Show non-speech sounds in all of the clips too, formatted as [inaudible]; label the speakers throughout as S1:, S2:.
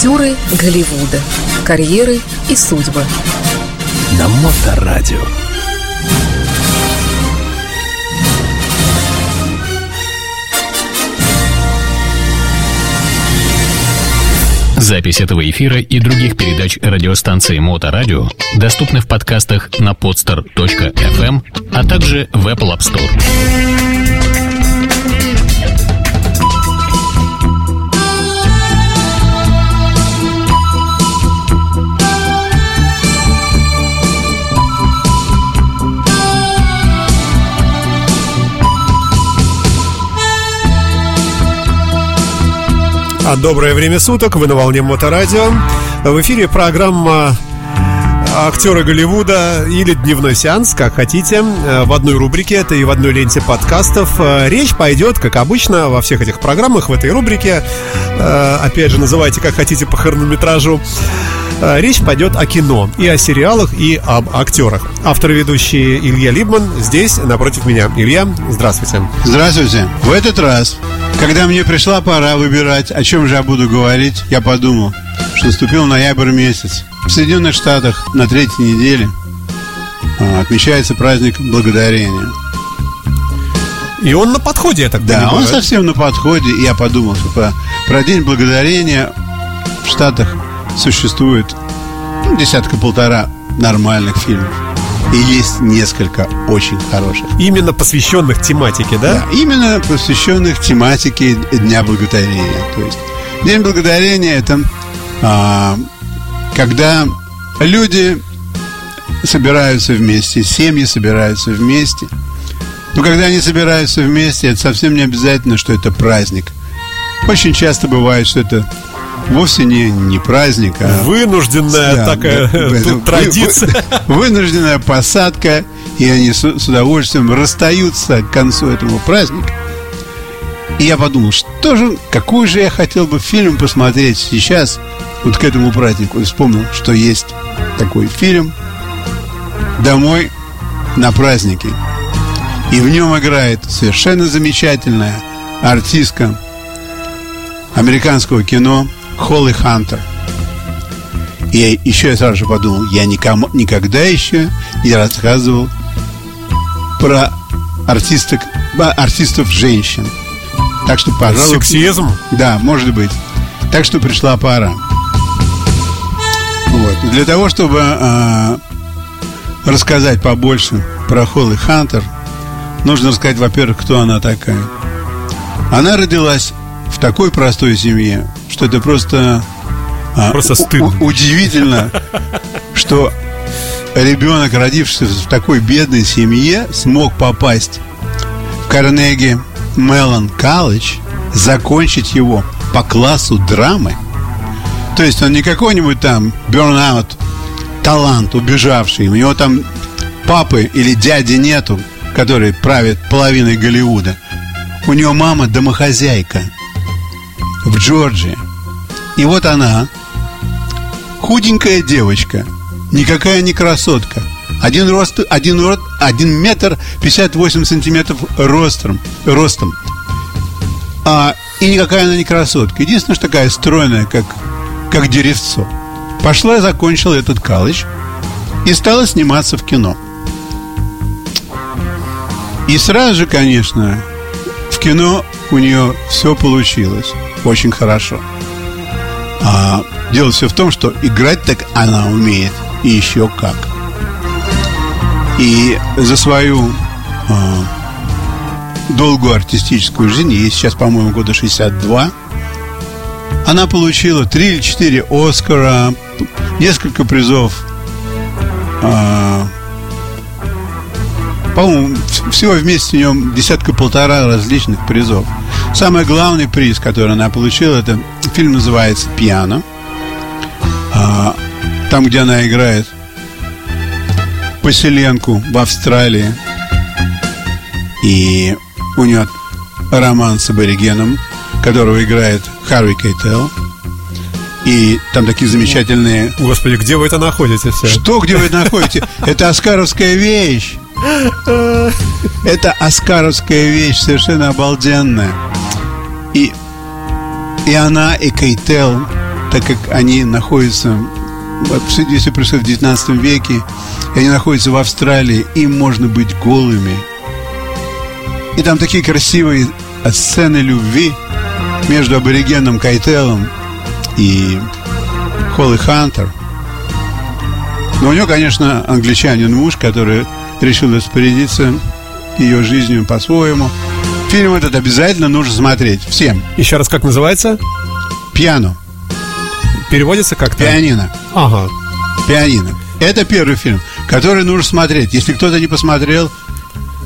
S1: Актеры Голливуда. Карьеры и судьбы.
S2: На Моторадио. Запись этого эфира и других передач радиостанции Моторадио доступны в подкастах на podster.fm, а также в Apple App Store.
S3: Доброе время суток, вы на волне Моторадио. В эфире программа актеры Голливуда или дневной сеанс, как хотите, в одной рубрике, это и в одной ленте подкастов. Речь пойдет, как обычно, во всех этих программах, в этой рубрике. Опять же, называйте как хотите по хронометражу. Речь пойдет о кино, и о сериалах, и об актерах. Автор ведущий Илья Либман здесь, напротив меня. Илья, здравствуйте.
S4: Здравствуйте. В этот раз когда мне пришла пора выбирать, о чем же я буду говорить, я подумал, что наступил ноябрь месяц. В Соединенных Штатах на третьей неделе а, отмечается праздник Благодарения.
S3: И он на подходе, я так
S4: да,
S3: понимаю.
S4: Да, он совсем на подходе. И я подумал, что про, про День Благодарения в Штатах существует ну, десятка-полтора нормальных фильмов. И есть несколько очень хороших.
S3: Именно посвященных тематике, да?
S4: Да, именно посвященных тематике Дня Благодарения. То есть День Благодарения это а, когда люди собираются вместе, семьи собираются вместе. Но когда они собираются вместе, это совсем не обязательно, что это праздник. Очень часто бывает, что это вовсе не, не праздник, а...
S3: Вынужденная да, такая да, традиция.
S4: Вы, вынужденная посадка, и они с, с удовольствием расстаются к концу этого праздника. И я подумал, что же, какой же я хотел бы фильм посмотреть сейчас, вот к этому празднику. Вспомнил, что есть такой фильм «Домой на праздники». И в нем играет совершенно замечательная артистка американского кино – Холли Хантер. И еще я сразу же подумал, я никому, никогда еще не рассказывал про артисток, артистов женщин. Так что, пожалуйста...
S3: Сексизм?
S4: Да, может быть. Так что пришла пора. Вот. Для того, чтобы э, рассказать побольше про Холли Хантер, нужно рассказать, во-первых, кто она такая. Она родилась в такой простой семье, что это просто,
S3: а, просто стыдно.
S4: Удивительно, что ребенок, родившийся в такой бедной семье, смог попасть в Карнеги Меллон Колледж, закончить его по классу драмы. То есть он не какой-нибудь там бернаут, талант убежавший. У него там папы или дяди нету, который правит половиной Голливуда. У него мама домохозяйка – в Джорджии. И вот она, худенькая девочка, никакая не красотка, один рост, один рост, один метр пятьдесят восемь сантиметров ростом, ростом. А, и никакая она не красотка. Единственное, что такая стройная, как, как деревцо. Пошла и закончила этот колледж и стала сниматься в кино. И сразу же, конечно, в кино у нее все получилось очень хорошо. А дело все в том, что играть так она умеет и еще как. И за свою а, долгую артистическую жизнь, ей сейчас, по-моему, года 62, она получила 3 или 4 Оскара, несколько призов а, по-моему, всего вместе у нее десятка-полтора различных призов. Самый главный приз, который она получила, это фильм называется «Пиано». А, там, где она играет поселенку в Австралии. И у нее роман с аборигеном, которого играет Харви Кейтел. И там такие замечательные...
S3: Господи, где вы это находите все?
S4: Что, где вы это находите? Это оскаровская вещь. Это оскаровская вещь, совершенно обалденная. И, и она, и Кейтел так как они находятся, если происходит в 19 веке, и они находятся в Австралии, им можно быть голыми. И там такие красивые сцены любви между аборигеном Кайтелом и Холли Хантер. Но у него, конечно, англичанин муж, который решил распорядиться ее жизнью по-своему. Фильм этот обязательно нужно смотреть всем.
S3: Еще раз, как называется?
S4: Пиано.
S3: Переводится как-то?
S4: Пианино.
S3: Ага.
S4: Пианино. Это первый фильм, который нужно смотреть. Если кто-то не посмотрел,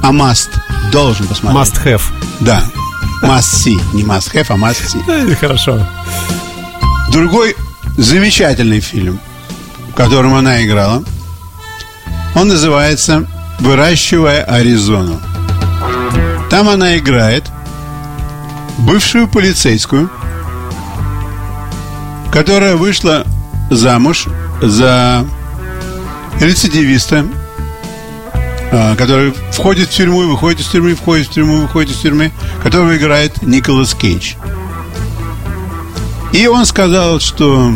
S4: а must, должен посмотреть.
S3: Must have.
S4: Да. Must see. Не must have, а must see.
S3: Хорошо.
S4: Другой замечательный фильм, в котором она играла, он называется «Выращивая Аризону». Там она играет бывшую полицейскую, которая вышла замуж за рецидивиста, а, который входит в тюрьму выходит из тюрьмы, входит в тюрьму, выходит из тюрьмы, которого играет Николас Кейдж. И он сказал, что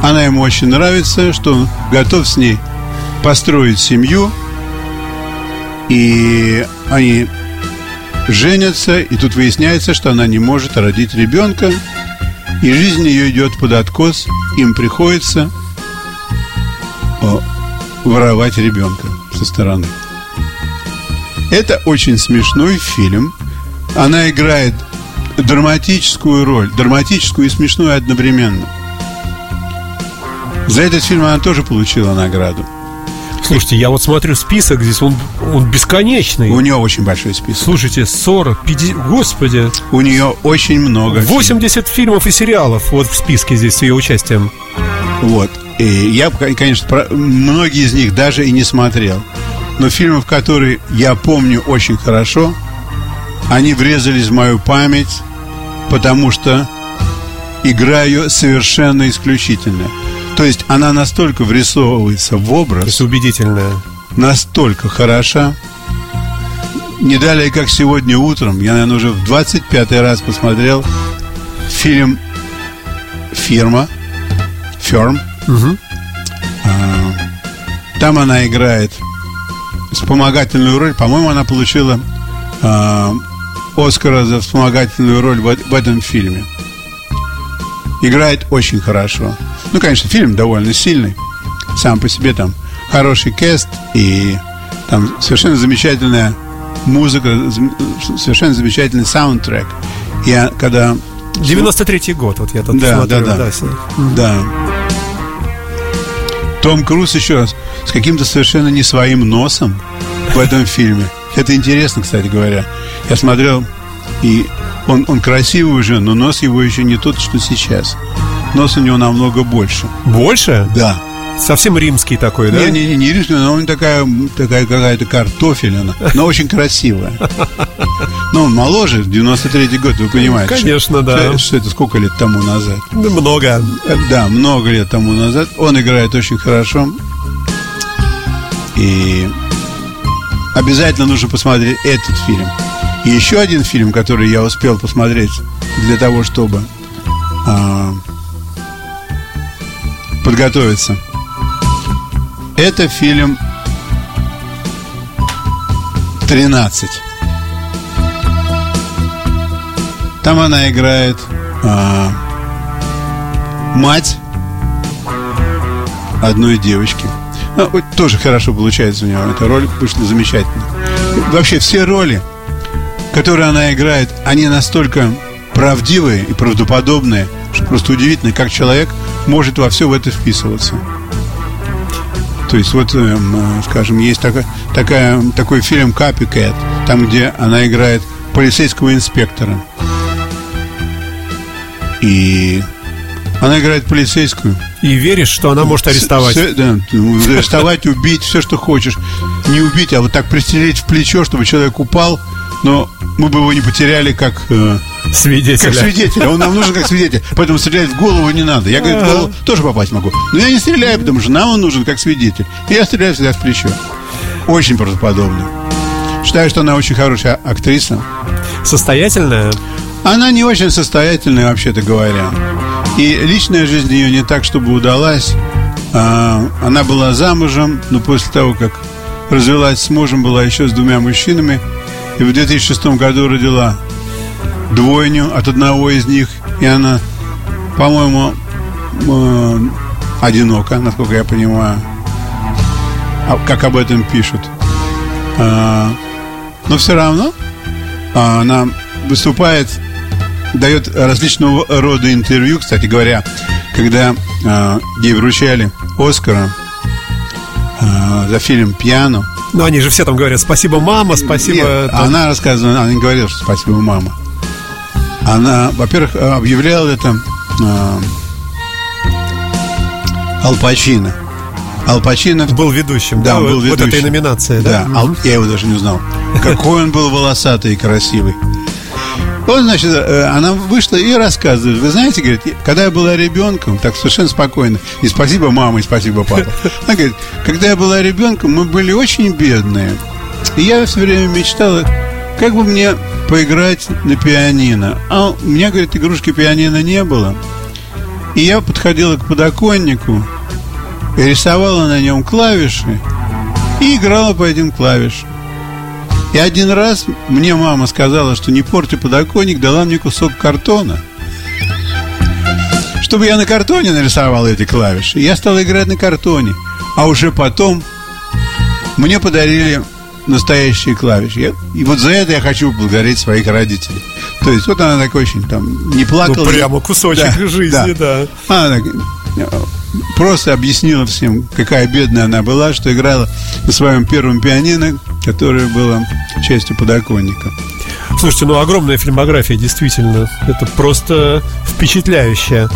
S4: она ему очень нравится, что он готов с ней построить семью. И они женятся, и тут выясняется, что она не может родить ребенка, и жизнь ее идет под откос, им приходится о, воровать ребенка со стороны. Это очень смешной фильм. Она играет драматическую роль, драматическую и смешную одновременно. За этот фильм она тоже получила награду.
S3: Слушайте, я вот смотрю список здесь, он, он бесконечный.
S4: У нее очень большой список.
S3: Слушайте, 40, 50, господи.
S4: У нее очень много.
S3: 80 фильмов. фильмов и сериалов вот в списке здесь с ее участием.
S4: Вот. И я, конечно, про, многие из них даже и не смотрел. Но фильмов, которые я помню очень хорошо, они врезались в мою память, потому что игра ее совершенно исключительная. То есть она настолько врисовывается в образ. То есть
S3: убедительная.
S4: Настолько хороша. Не далее, как сегодня утром, я, наверное, уже в 25 раз посмотрел фильм «Фирма», «Ферм». Угу. Там она играет вспомогательную роль. По-моему, она получила а, Оскара за вспомогательную роль в, в этом фильме. Играет очень хорошо. Ну, конечно, фильм довольно сильный. Сам по себе там хороший кест и там совершенно замечательная музыка, совершенно замечательный саундтрек. Я когда...
S3: 93-й год, вот я тут
S4: да,
S3: смотрю.
S4: Да, да, да. да. Том Круз еще раз с каким-то совершенно не своим носом в этом фильме. Это интересно, кстати говоря. Я смотрел, и он, он красивый уже, но нос его еще не тот, что сейчас. Нос у него намного больше.
S3: Больше?
S4: Да.
S3: Совсем римский такой, да?
S4: Не, не, не, не римский, но он такая, такая какая-то картофелина, но очень красивая. Ну, он моложе, 93-й год, вы понимаете.
S3: Конечно,
S4: что,
S3: да.
S4: Что, что это сколько лет тому назад?
S3: Много.
S4: Да, много лет тому назад. Он играет очень хорошо. И обязательно нужно посмотреть этот фильм. И еще один фильм, который я успел посмотреть для того, чтобы а, подготовиться. Это фильм 13. Там она играет а, мать одной девочки. Ну, тоже хорошо получается у нее. Эта роль вышла замечательно. Вообще все роли, которые она играет, они настолько правдивые и правдоподобные, что просто удивительно, как человек может во все в это вписываться. То есть вот, эм, скажем, есть такая, такая, такой фильм «Капикэт», там, где она играет полицейского инспектора. И она играет полицейскую.
S3: И веришь, что она может арестовать.
S4: Все, да, арестовать, убить, все, что хочешь. Не убить, а вот так пристрелить в плечо, чтобы человек упал, но мы бы его не потеряли как э,
S3: свидетеля.
S4: Как свидетеля. Он нам нужен как свидетель. Поэтому стрелять в голову не надо. Я, говорю, в голову тоже попасть могу. Но я не стреляю, потому что нам он нужен как свидетель. И я стреляю всегда в плечо. Очень правдоподобно. Считаю, что она очень хорошая актриса.
S3: Состоятельная?
S4: Она не очень состоятельная, вообще-то говоря. И личная жизнь ее не так, чтобы удалась. А, она была замужем, но после того, как развелась с мужем, была еще с двумя мужчинами. И в 2006 году родила двойню от одного из них. И она, по-моему, э, одинока, насколько я понимаю. А, как об этом пишут. А, но все равно а, она выступает, дает различного рода интервью. Кстати говоря, когда ей вручали Оскара за фильм «Пьяно»,
S3: ну, они же все там говорят «Спасибо, мама, спасибо...»
S4: Нет, там... Она рассказывала, она не говорила, что «Спасибо, мама». Она, во-первых, объявляла это э, Ал Пачино. Ал Пачино
S3: был ведущим,
S4: да, да был ведущим.
S3: вот этой номинации,
S4: да. да. Ал, я его даже не узнал. [laughs] Какой он был волосатый и красивый. Вот, значит, э, она вышла и рассказывает. Вы знаете, говорит, когда я была ребенком, так совершенно спокойно, и спасибо мама, и спасибо папа. [laughs] Она говорит, когда я была ребенком, мы были очень бедные. И я все время мечтала, как бы мне поиграть на пианино. А у меня, говорит, игрушки пианино не было. И я подходила к подоконнику рисовала на нем клавиши и играла по этим клавишам. И один раз мне мама сказала, что не порти подоконник, дала мне кусок картона. Чтобы я на картоне нарисовал эти клавиши. Я стал играть на картоне. А уже потом мне подарили настоящие клавиши. Я, и вот за это я хочу поблагодарить своих родителей. То есть вот она такой очень там не плакала.
S3: Ну, прямо кусочек да, жизни, да.
S4: да. Она так, просто объяснила всем, какая бедная она была, что играла на своем первом пианино, которое было частью подоконника.
S3: Слушайте, ну огромная фильмография, действительно. Это просто впечатляющая.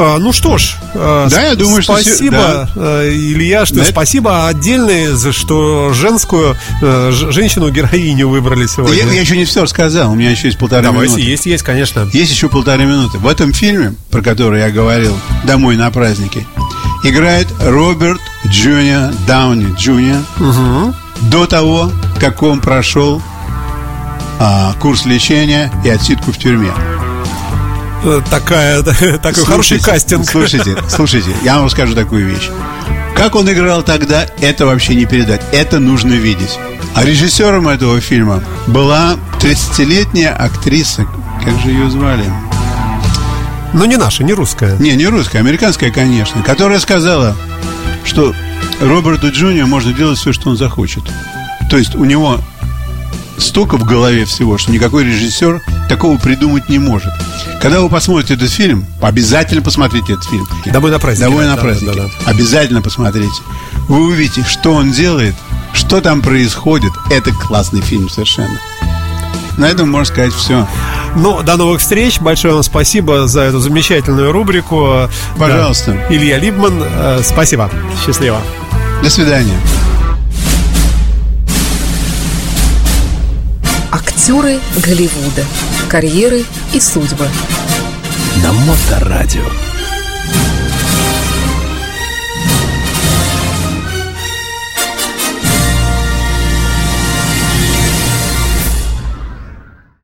S3: А, ну что ж,
S4: а, да, я думаю,
S3: спасибо,
S4: что...
S3: Да. А, Илья, что да. спасибо отдельное, за что женскую а, женщину-героиню выбрали сегодня.
S4: Я, я еще не все рассказал, у меня еще есть полторы
S3: Давайте,
S4: минуты.
S3: есть, есть, конечно.
S4: Есть еще полторы минуты. В этом фильме, про который я говорил, «Домой на праздники», играет Роберт Джуниор Дауни Джуниор. Угу. До того, как он прошел а, курс лечения и отсидку в тюрьме.
S3: Такая, [laughs] такой хороший кастинг.
S4: Слушайте, слушайте, я вам скажу такую вещь. Как он играл тогда, это вообще не передать. Это нужно видеть. А режиссером этого фильма была 30-летняя актриса. Как же ее звали?
S3: Ну, не наша, не русская.
S4: Не, не русская, американская, конечно. Которая сказала, что Роберту Джуниору можно делать все, что он захочет. То есть у него столько в голове всего, что никакой режиссер такого придумать не может. Когда вы посмотрите этот фильм, обязательно посмотрите этот фильм.
S3: Домой на праздник.
S4: Домой на да, праздник. Да, да, да. Обязательно посмотрите. Вы увидите, что он делает, что там происходит. Это классный фильм совершенно. На этом можно сказать все.
S3: Ну, до новых встреч. Большое вам спасибо за эту замечательную рубрику.
S4: Пожалуйста.
S3: Да. Илья Либман, э, спасибо. Счастливо.
S4: До свидания.
S1: Актеры Голливуда. Карьеры и судьбы.
S2: На Моторадио.